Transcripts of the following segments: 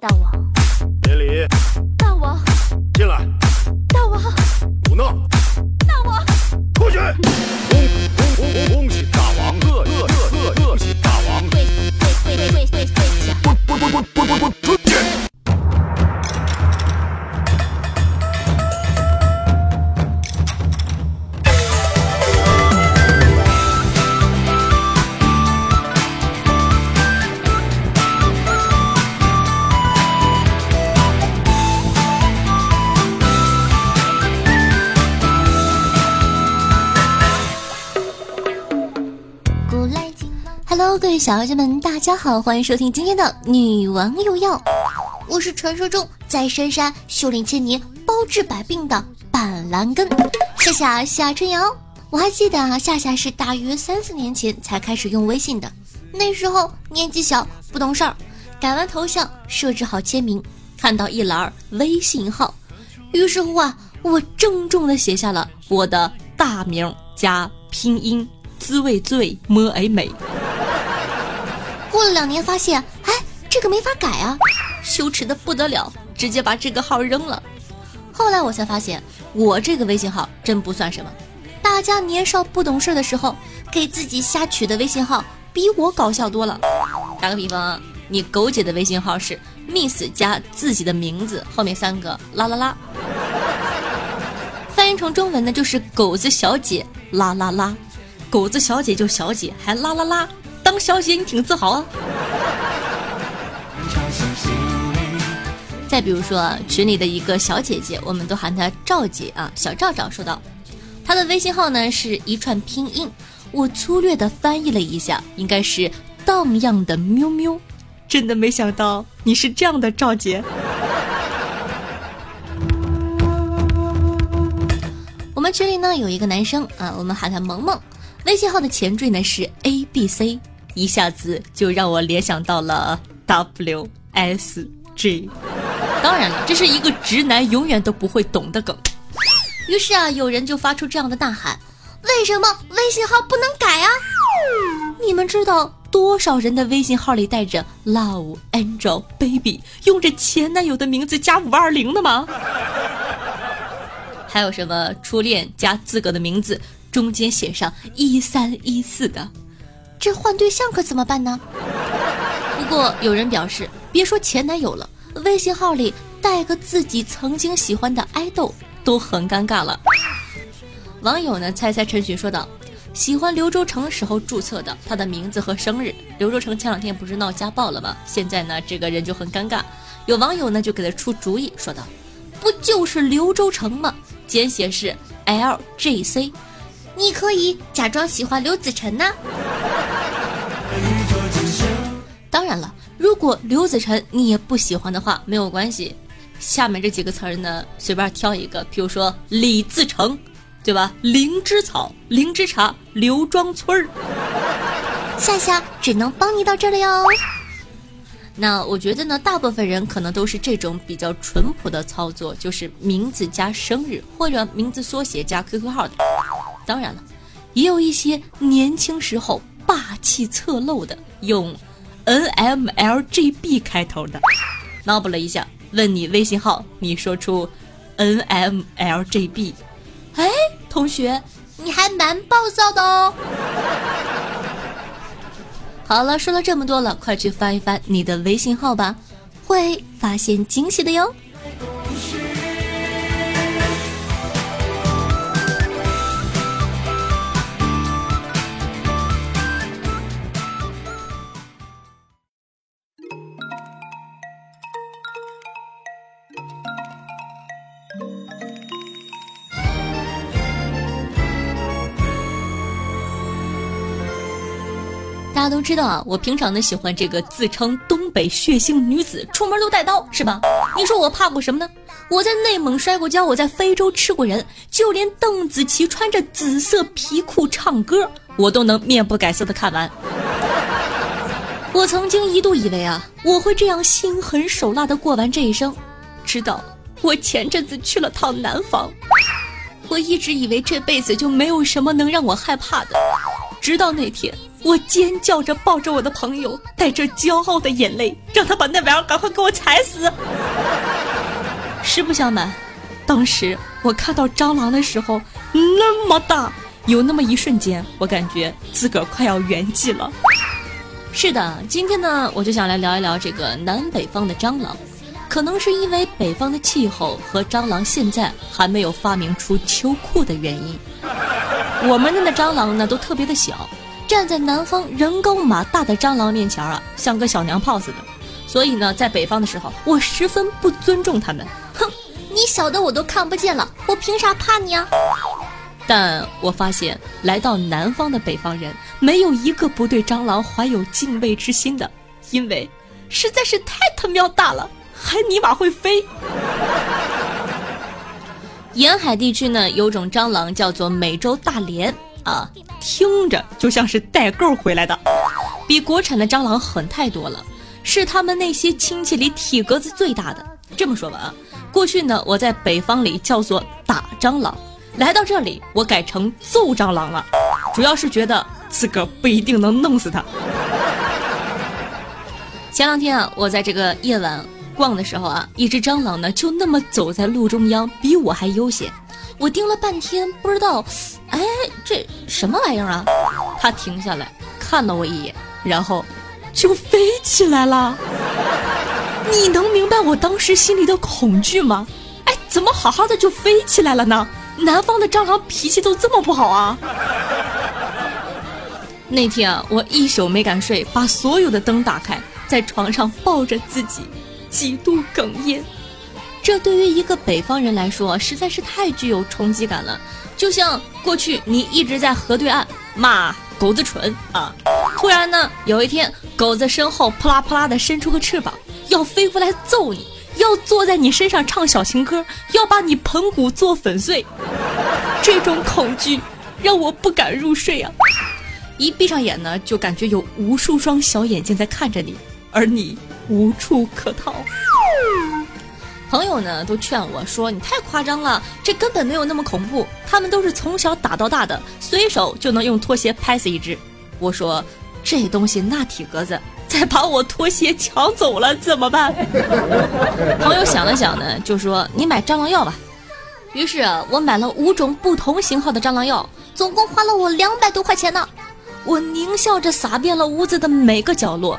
大王，别理，小妖精们，大家好，欢迎收听今天的女王有药。我是传说中在深山修炼千年、包治百病的板蓝根夏夏夏春瑶。我还记得啊，夏夏是大约三四年前才开始用微信的，那时候年纪小不懂事儿，改完头像，设置好签名，看到一栏微信号，于是乎啊，我郑重的写下了我的大名加拼音。滋味最么哎美。过了两年，发现哎，这个没法改啊，羞耻的不得了，直接把这个号扔了。后来我才发现，我这个微信号真不算什么。大家年少不懂事的时候，给自己瞎取的微信号，比我搞笑多了。打个比方啊，你狗姐的微信号是 miss 加自己的名字后面三个啦啦啦，翻译成中文呢就是狗子小姐啦啦啦。狗子小姐就小姐，还啦啦啦，当小姐你挺自豪啊。再比如说群里的一个小姐姐，我们都喊她赵姐啊，小赵赵说道，她的微信号呢是一串拼音，我粗略的翻译了一下，应该是荡漾的喵喵。真的没想到你是这样的赵姐。我们群里呢有一个男生啊，我们喊他萌萌。微信号的前缀呢是 A B C，一下子就让我联想到了 W S G。当然了，这是一个直男永远都不会懂的梗。于是啊，有人就发出这样的呐喊：为什么微信号不能改啊？你们知道多少人的微信号里带着 Love Angel Baby，用着前男友的名字加五二零的吗？还有什么初恋加自个的名字？中间写上一三一四的，这换对象可怎么办呢？不过有人表示，别说前男友了，微信号里带个自己曾经喜欢的爱豆都很尴尬了。网友呢，猜猜陈寻说道：“喜欢刘洲成时候注册的，他的名字和生日。刘洲成前两天不是闹家暴了吗？现在呢，这个人就很尴尬。有网友呢就给他出主意，说道：不就是刘洲成吗？简写是 L J C。”你可以假装喜欢刘子晨呢。当然了，如果刘子晨你也不喜欢的话，没有关系。下面这几个词儿呢，随便挑一个，比如说李自成，对吧？灵芝草、灵芝茶、刘庄村儿。夏夏只能帮你到这了哟。那我觉得呢，大部分人可能都是这种比较淳朴的操作，就是名字加生日或者名字缩写加 QQ 号的。当然了，也有一些年轻时候霸气侧漏的，用 NMLGB 开头的，脑补了一下，问你微信号，你说出 NMLGB，哎，同学，你还蛮暴躁的哦。好了，说了这么多了，快去翻一翻你的微信号吧，会发现惊喜的哟。家都知道啊，我平常呢喜欢这个自称东北血性女子，出门都带刀，是吧？你说我怕过什么呢？我在内蒙摔过跤，我在非洲吃过人，就连邓紫棋穿着紫色皮裤唱歌，我都能面不改色的看完。我曾经一度以为啊，我会这样心狠手辣的过完这一生，直到我前阵子去了趟南方，我一直以为这辈子就没有什么能让我害怕的，直到那天。我尖叫着抱着我的朋友，带着骄傲的眼泪，让他把那玩意儿赶快给我踩死。实不相瞒，当时我看到蟑螂的时候那么大，有那么一瞬间，我感觉自个儿快要圆寂了。是的，今天呢，我就想来聊一聊这个南北方的蟑螂。可能是因为北方的气候和蟑螂现在还没有发明出秋裤的原因，我们那的蟑螂呢都特别的小，站在南方人高马大的蟑螂面前啊，像个小娘炮似的。所以呢，在北方的时候，我十分不尊重他们。哼，你小的我都看不见了，我凭啥怕你啊？但我发现来到南方的北方人，没有一个不对蟑螂怀有敬畏之心的，因为实在是太他喵大了。还尼玛会飞！沿海地区呢，有种蟑螂叫做美洲大蠊啊，听着就像是代购回来的，比国产的蟑螂狠太多了，是他们那些亲戚里体格子最大的。这么说吧啊，过去呢我在北方里叫做打蟑螂，来到这里我改成揍蟑螂了，主要是觉得自个不一定能弄死它。前两天啊，我在这个夜晚。逛的时候啊，一只蟑螂呢就那么走在路中央，比我还悠闲。我盯了半天，不知道，哎，这什么玩意儿啊？他停下来看了我一眼，然后就飞起来了。你能明白我当时心里的恐惧吗？哎，怎么好好的就飞起来了呢？南方的蟑螂脾气都这么不好啊？那天啊，我一宿没敢睡，把所有的灯打开，在床上抱着自己。几度哽咽，这对于一个北方人来说实在是太具有冲击感了。就像过去你一直在河对岸骂狗子蠢啊，突然呢有一天狗子身后扑啦扑啦的伸出个翅膀，要飞过来揍你，要坐在你身上唱小情歌，要把你盆骨做粉碎。这种恐惧让我不敢入睡啊！一闭上眼呢，就感觉有无数双小眼睛在看着你，而你。无处可逃，朋友呢都劝我说：“你太夸张了，这根本没有那么恐怖。他们都是从小打到大的，随手就能用拖鞋拍死一只。”我说：“这东西那体格子，再把我拖鞋抢走了怎么办？” 朋友想了想呢，就说：“你买蟑螂药吧。”于是我买了五种不同型号的蟑螂药，总共花了我两百多块钱呢。我狞笑着撒遍了屋子的每个角落，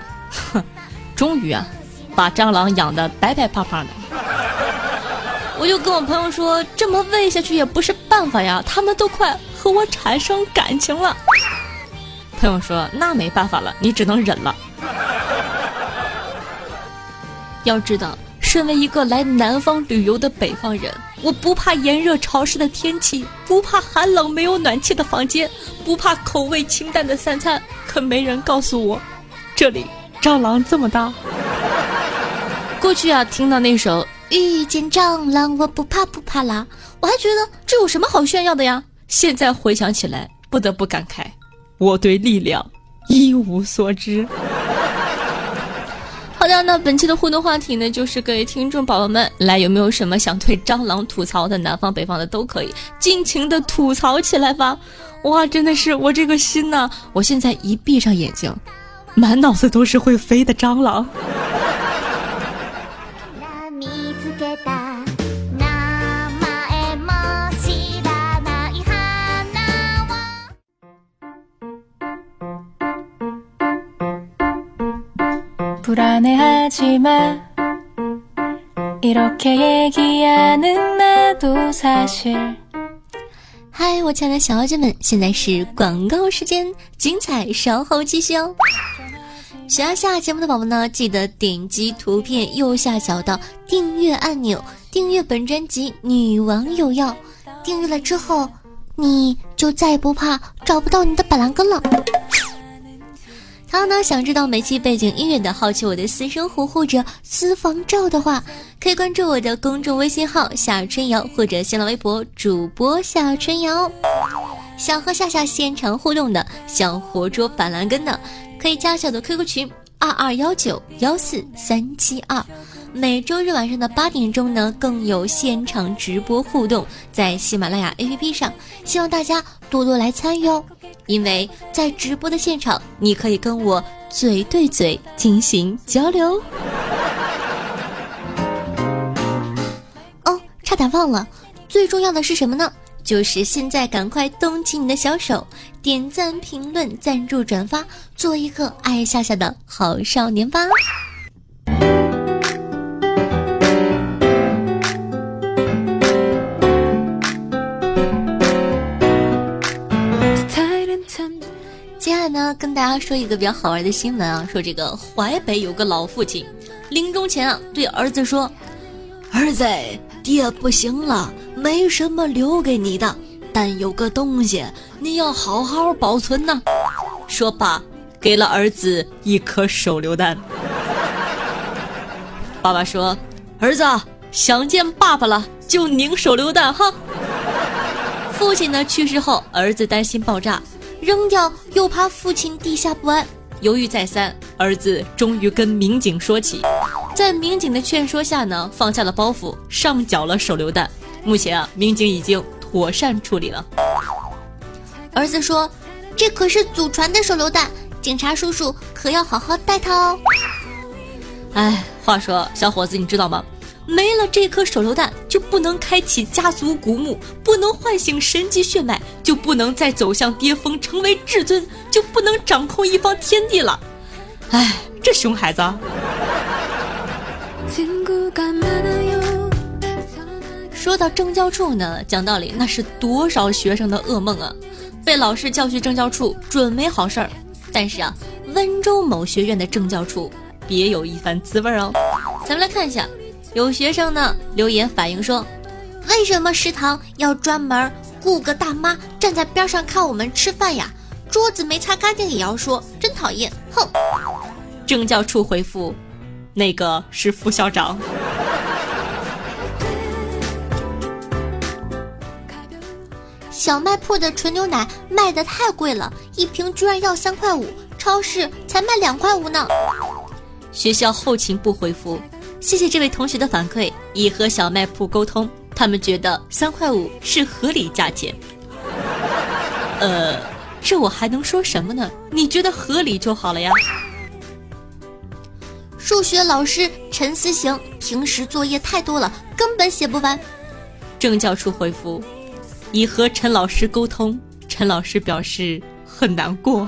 哼。终于啊，把蟑螂养得白白胖胖的。我就跟我朋友说，这么喂下去也不是办法呀，他们都快和我产生感情了。朋友说，那没办法了，你只能忍了。要知道，身为一个来南方旅游的北方人，我不怕炎热潮湿的天气，不怕寒冷没有暖气的房间，不怕口味清淡的三餐，可没人告诉我，这里。蟑螂这么大，过去啊，听到那首《遇见蟑螂我不怕不怕啦》，我还觉得这有什么好炫耀的呀？现在回想起来，不得不感慨，我对力量一无所知。好的，那本期的互动话题呢，就是各位听众宝宝们，来有没有什么想对蟑螂吐槽的？南方北方的都可以，尽情的吐槽起来吧！哇，真的是我这个心呢，我现在一闭上眼睛。满脑子都是会飞的蟑螂。嗨，我亲爱的小姐们，现在是广告时间，精彩稍后继续哦。想要下节目的宝宝呢，记得点击图片右下角的订阅按钮，订阅本专辑《女王有药》。订阅了之后，你就再也不怕找不到你的板蓝根了。他呢，想知道每期背景音乐的，好奇我的私生活或者私房照的话，可以关注我的公众微信号夏春瑶或者新浪微博主播夏春瑶。想和夏夏现场互动的，想活捉板蓝根的，可以加小的 QQ 群二二幺九幺四三七二。每周日晚上的八点钟呢，更有现场直播互动，在喜马拉雅 APP 上，希望大家多多来参与哦。因为在直播的现场，你可以跟我嘴对嘴进行交流。哦，差点忘了，最重要的是什么呢？就是现在赶快动起你的小手，点赞、评论、赞助、转发，做一个爱夏夏的好少年吧。呢，跟大家说一个比较好玩的新闻啊，说这个淮北有个老父亲，临终前啊对儿子说：“儿子。”爹不行了，没什么留给你的，但有个东西你要好好保存呢。说罢，给了儿子一颗手榴弹。爸爸说：“儿子想见爸爸了，就拧手榴弹哈。”父亲呢去世后，儿子担心爆炸，扔掉又怕父亲地下不安，犹豫再三，儿子终于跟民警说起。在民警的劝说下呢，放下了包袱，上缴了手榴弹。目前啊，民警已经妥善处理了。儿子说：“这可是祖传的手榴弹，警察叔叔可要好好带他哦。”哎，话说小伙子，你知道吗？没了这颗手榴弹，就不能开启家族古墓，不能唤醒神级血脉，就不能再走向巅峰，成为至尊，就不能掌控一方天地了。哎，这熊孩子。说到政教处呢，讲道理那是多少学生的噩梦啊！被老师叫去政教处，准没好事儿。但是啊，温州某学院的政教处别有一番滋味哦。咱们来看一下，有学生呢留言反映说，为什么食堂要专门雇个大妈站在边上看我们吃饭呀？桌子没擦干净也要说，真讨厌！哼。政教处回复。那个是副校长。小卖铺的纯牛奶卖的太贵了，一瓶居然要三块五，超市才卖两块五呢。学校后勤部回复：谢谢这位同学的反馈，已和小卖铺沟通，他们觉得三块五是合理价钱。呃，这我还能说什么呢？你觉得合理就好了呀。数学老师陈思行平时作业太多了，根本写不完。政教处回复：已和陈老师沟通，陈老师表示很难过。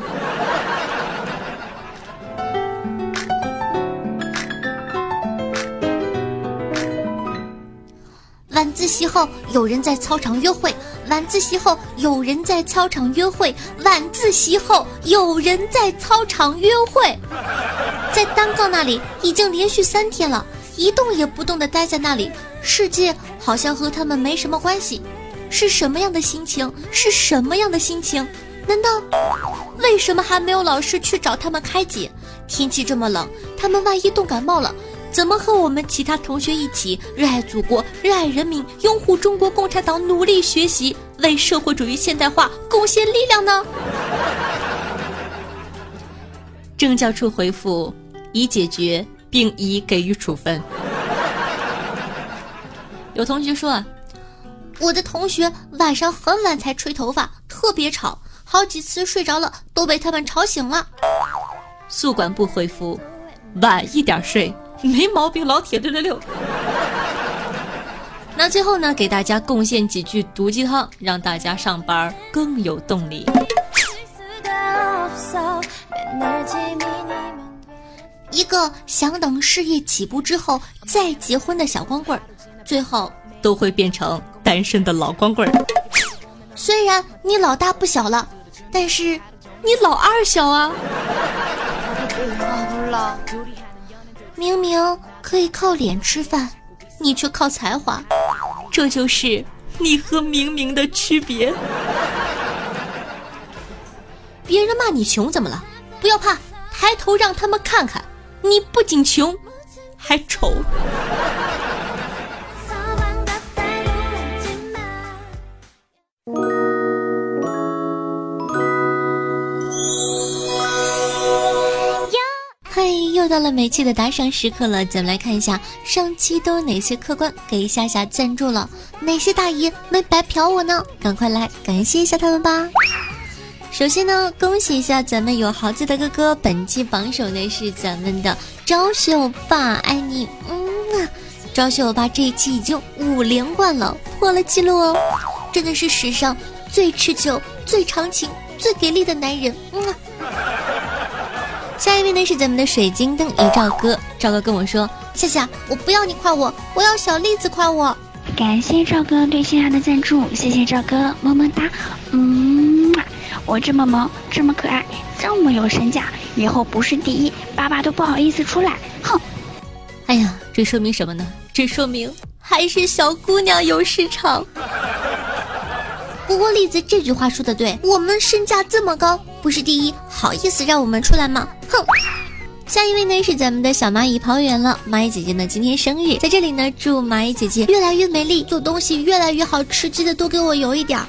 晚自习后有人在操场约会，晚自习后有人在操场约会，晚自习后有人在操场约会。在单杠那里已经连续三天了，一动也不动的待在那里，世界好像和他们没什么关系。是什么样的心情？是什么样的心情？难道为什么还没有老师去找他们开解？天气这么冷，他们万一冻感冒了，怎么和我们其他同学一起热爱祖国、热爱人民、拥护中国共产党，努力学习，为社会主义现代化贡献力量呢？政教处回复。已解决，并已给予处分。有同学说啊，我的同学晚上很晚才吹头发，特别吵，好几次睡着了都被他们吵醒了。宿管部回复：晚一点睡没毛病，老铁六六六。那最后呢，给大家贡献几句毒鸡汤，让大家上班更有动力。一个想等事业起步之后再结婚的小光棍儿，最后都会变成单身的老光棍儿。虽然你老大不小了，但是你老二小啊。明明可以靠脸吃饭，你却靠才华，这就是你和明明的区别。别人骂你穷怎么了？不要怕，抬头让他们看看。你不仅穷，还丑。又到了每期的打赏时刻了，咱们来看一下上期都有哪些客官给夏夏赞助了，哪些大爷没白嫖我呢？赶快来感谢一下他们吧！首先呢，恭喜一下咱们有豪子的哥哥，本期榜首呢是咱们的昭秀爸，爱你，嗯啊，昭秀爸这一期已经五连冠了，破了记录哦，真的是史上最持久、最长情、最给力的男人，嗯啊。下一位呢是咱们的水晶灯一赵哥，赵哥跟我说：“夏夏，我不要你夸我，我要小栗子夸我。”感谢赵哥对夏夏的赞助，谢谢赵哥，么么哒。嗯，我这么萌，这么可爱，这么有身价，以后不是第一，爸爸都不好意思出来。哼！哎呀，这说明什么呢？这说明还是小姑娘有市场。不过栗子这句话说的对，我们身价这么高。不是第一，好意思让我们出来吗？哼！下一位呢是咱们的小蚂蚁跑远了，蚂蚁姐姐呢今天生日，在这里呢祝蚂蚁姐姐越来越美丽，做东西越来越好吃，记得多给我邮一点儿。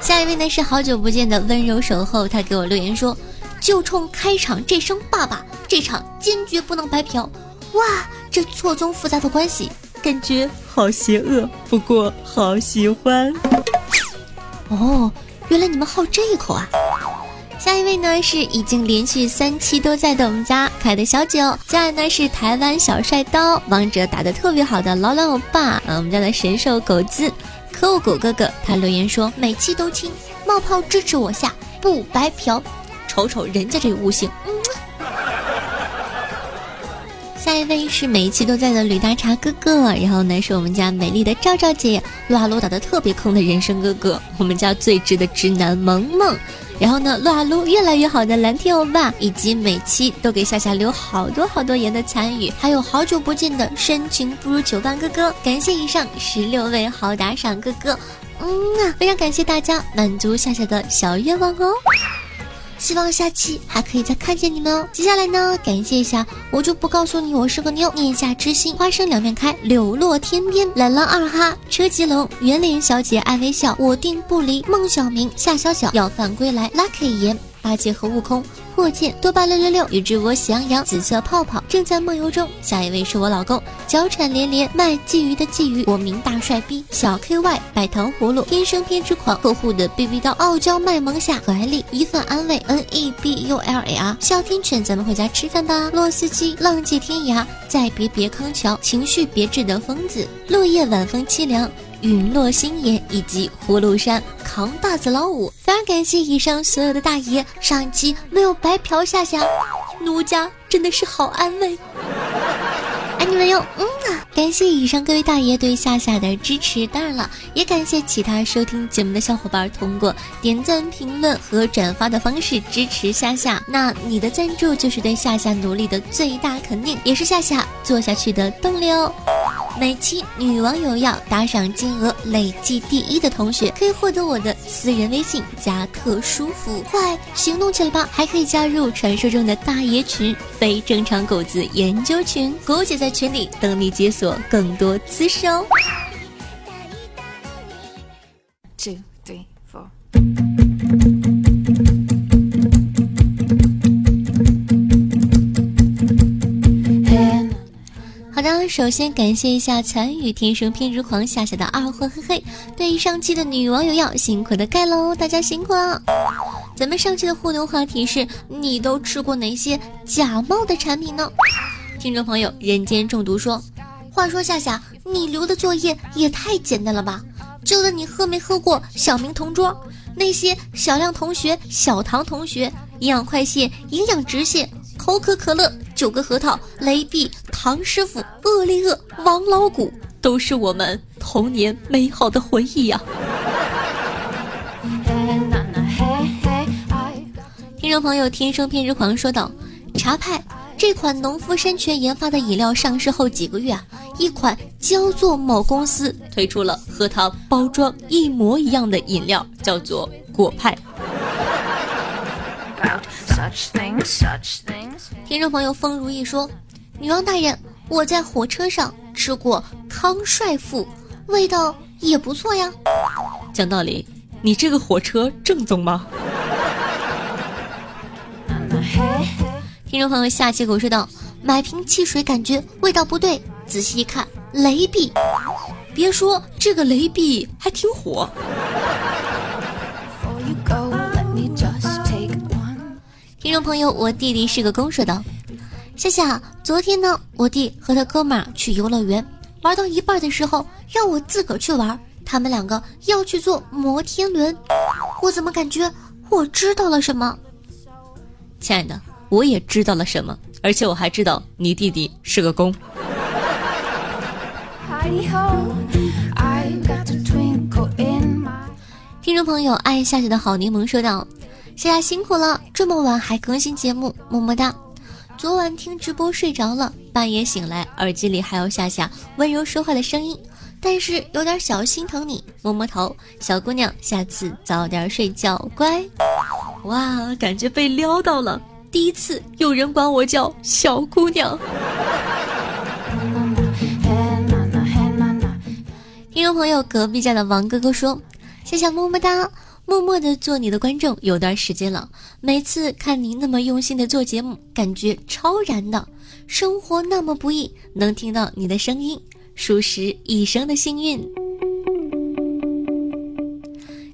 下一位呢是好久不见的温柔守候，他给我留言说，就冲开场这声爸爸，这场坚决不能白嫖。哇，这错综复杂的关系，感觉好邪恶，不过好喜欢。哦。原来你们好这一口啊！下一位呢是已经连续三期都在的我们家可爱的小九，接下来呢是台湾小帅刀，王者打的特别好的老老欧巴，啊，我们家的神兽狗子，可恶狗哥哥，他留言说每期都听，冒泡支持我下，不白嫖，瞅瞅人家这悟性。嗯下一位是每一期都在的吕大茶哥哥，然后呢是我们家美丽的赵赵姐，撸啊撸打的特别坑的人生哥哥，我们家最直的直男萌萌，然后呢撸啊撸越来越好的蓝天欧巴，以及每期都给夏夏留好多好多言的参与，还有好久不见的深情不如久伴哥哥，感谢以上十六位好打赏哥哥，嗯啊，非常感谢大家满足夏夏的小愿望哦。希望下期还可以再看见你们哦。接下来呢，感谢一下，我就不告诉你我是个妞。念下之心，花生两面开，柳落天边，懒狼二哈，车吉龙，圆脸小姐爱微笑，我定不离，孟小明，夏小小，要饭归来，Lucky 爷，八戒和悟空。霍建多巴六六六，宇智波喜羊羊，紫色泡泡正在梦游中。下一位是我老公，脚产连连卖鲫鱼的鲫鱼，我名大帅逼，小 KY 摆糖葫芦，天生偏执狂，客户的 BB 刀，傲娇卖萌下，可爱丽一份安慰，NEBULAR，哮天犬，咱们回家吃饭吧。洛斯基浪迹天涯，再别别康桥，情绪别致的疯子，落叶晚风凄凉。陨落星野以及葫芦山扛把子老五，非常感谢以上所有的大爷，上一期没有白嫖夏夏，奴家真的是好安慰，爱你们哟，嗯啊，感谢以上各位大爷对夏夏的支持，当然了，也感谢其他收听节目的小伙伴通过点赞、评论和转发的方式支持夏夏，那你的赞助就是对夏夏努力的最大肯定，也是夏夏做下去的动力哦。每期女网友要打赏金额累计第一的同学，可以获得我的私人微信加特殊服务，快行动起来吧！还可以加入传说中的大爷群——非正常狗子研究群，狗姐在群里等你解锁更多姿势哦。Two, three, four. 那首先感谢一下残雨天生偏执狂夏夏的二货嘿嘿，对上期的女网友要辛苦的盖喽，大家辛苦了。咱们上期的互动话题是你都吃过哪些假冒的产品呢？听众朋友人间中毒说，话说夏夏，你留的作业也太简单了吧？就问你喝没喝过小明同桌？那些小亮同学、小唐同学、营养快线、营养直线。口可可乐、九个核桃、雷碧、唐师傅、厄利厄、王老谷，都是我们童年美好的回忆呀！听众朋友，天生偏执狂说道：“茶派这款农夫山泉研发的饮料上市后几个月啊，一款焦作某公司推出了和它包装一模一样的饮料，叫做果派。”听众朋友风如意说：“女王大人，我在火车上吃过康帅傅，味道也不错呀。”讲道理，你这个火车正宗吗？听众朋友下气口说道：“买瓶汽水感觉味道不对，仔细一看，雷碧。别说这个雷碧还挺火。”听众朋友，我弟弟是个公说道：“夏夏，昨天呢，我弟和他哥们儿去游乐园，玩到一半的时候，让我自个儿去玩。他们两个要去坐摩天轮，我怎么感觉我知道了什么？亲爱的，我也知道了什么，而且我还知道你弟弟是个公。”听众朋友，爱夏夏的好柠檬说道。夏夏辛苦了，这么晚还更新节目，么么哒。昨晚听直播睡着了，半夜醒来，耳机里还有夏夏温柔说话的声音，但是有点小心疼你，摸摸头，小姑娘，下次早点睡觉，乖。哇，感觉被撩到了，第一次有人管我叫小姑娘。听众朋友，隔壁家的王哥哥说，夏夏么么哒。默默的做你的观众有段时间了，每次看你那么用心的做节目，感觉超燃的。生活那么不易，能听到你的声音，属实一生的幸运。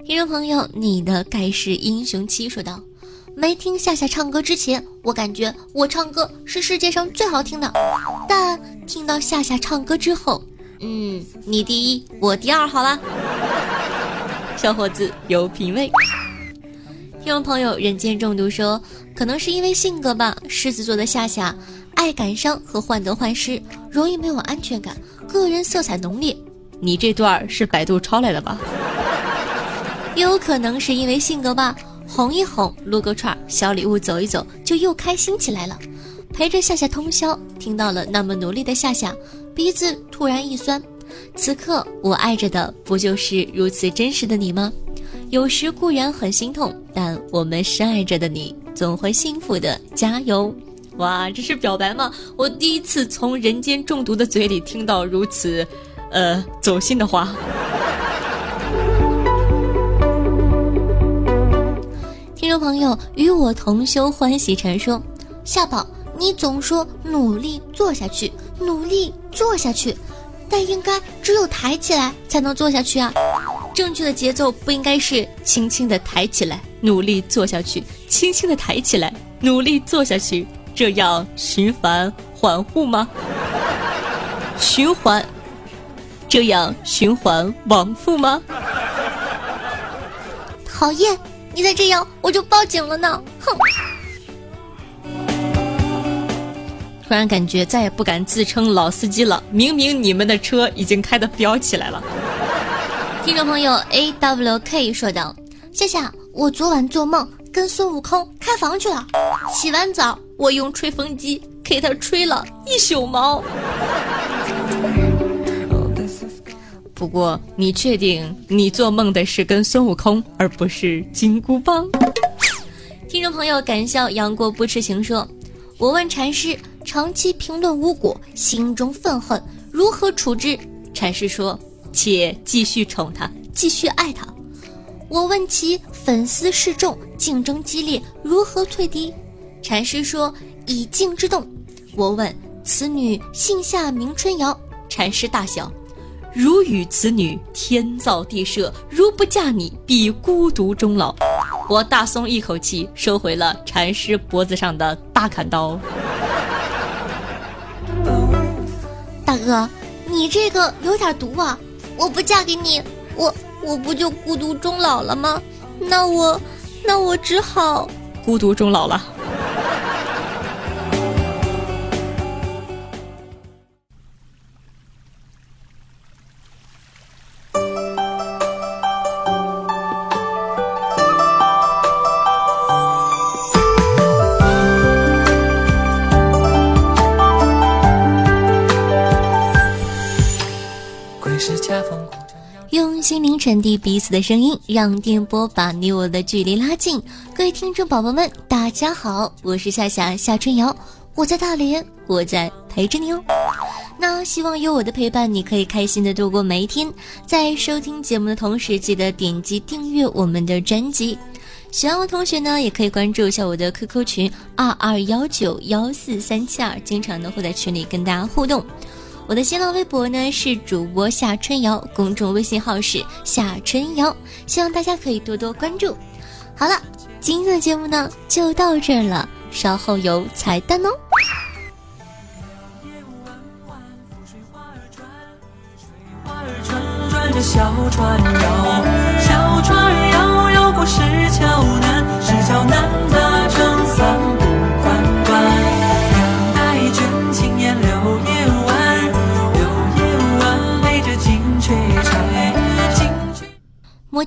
听众朋友，你的盖世英雄七说道：没听夏夏唱歌之前，我感觉我唱歌是世界上最好听的，但听到夏夏唱歌之后，嗯，你第一，我第二，好了。小伙子有品味。听众朋友，人间中毒说，可能是因为性格吧。狮子座的夏夏爱感伤和患得患失，容易没有安全感，个人色彩浓烈。你这段是百度抄来的吧？也有可能是因为性格吧，哄一哄，撸个串，小礼物走一走，就又开心起来了。陪着夏夏通宵，听到了那么努力的夏夏，鼻子突然一酸。此刻我爱着的不就是如此真实的你吗？有时固然很心痛，但我们深爱着的你总会幸福的，加油！哇，这是表白吗？我第一次从人间中毒的嘴里听到如此，呃，走心的话。听众朋友，与我同修欢喜禅说：夏宝，你总说努力做下去，努力做下去。但应该只有抬起来才能做下去啊！正确的节奏不应该是轻轻的抬起来，努力做下去，轻轻的抬起来，努力做下去，这样循环缓复吗？循环，这样循环往复吗？讨厌，你再这样我就报警了呢！哼。突然感觉再也不敢自称老司机了，明明你们的车已经开的飙起来了。听众朋友 A W K 说道：“夏夏，我昨晚做梦跟孙悟空开房去了，洗完澡我用吹风机给他吹了一宿毛。”不过你确定你做梦的是跟孙悟空，而不是金箍棒？听众朋友敢笑杨过不痴情说：“我问禅师。”长期评论无果，心中愤恨，如何处置？禅师说：“且继续宠他，继续爱他。”我问其粉丝示众，竞争激烈，如何退敌？禅师说：“以静制动。”我问此女姓夏名春瑶，禅师大笑：“如与此女天造地设，如不嫁你，必孤独终老。”我大松一口气，收回了禅师脖子上的大砍刀。大哥，你这个有点毒啊！我不嫁给你，我我不就孤独终老了吗？那我，那我只好孤独终老了。传递彼此的声音，让电波把你我的距离拉近。各位听众宝宝们，大家好，我是夏夏夏春瑶，我在大连，我在陪着你哦。那希望有我的陪伴，你可以开心的度过每一天。在收听节目的同时，记得点击订阅我们的专辑。喜欢我同学呢，也可以关注一下我的 QQ 群二二幺九幺四三七二，经常呢会在群里跟大家互动。我的新浪微博呢是主播夏春瑶，公众微信号是夏春瑶，希望大家可以多多关注。好了，今天的节目呢就到这儿了，稍后有彩蛋哦。小船摇，小船摇摇过石桥南，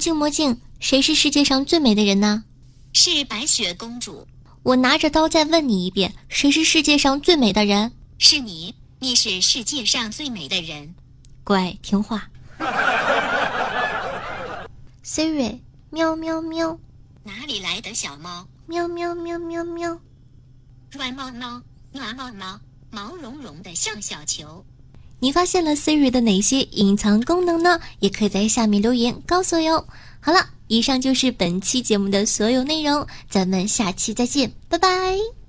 镜魔镜，谁是世界上最美的人呢？是白雪公主，我拿着刀再问你一遍，谁是世界上最美的人？是你，你是世界上最美的人。乖，听话。Siri，喵喵喵，哪里来的小猫？喵喵喵喵喵。软毛猫，暖毛毛，毛茸茸的像小球。你发现了 Siri 的哪些隐藏功能呢？也可以在下面留言告诉我哟。好了，以上就是本期节目的所有内容，咱们下期再见，拜拜。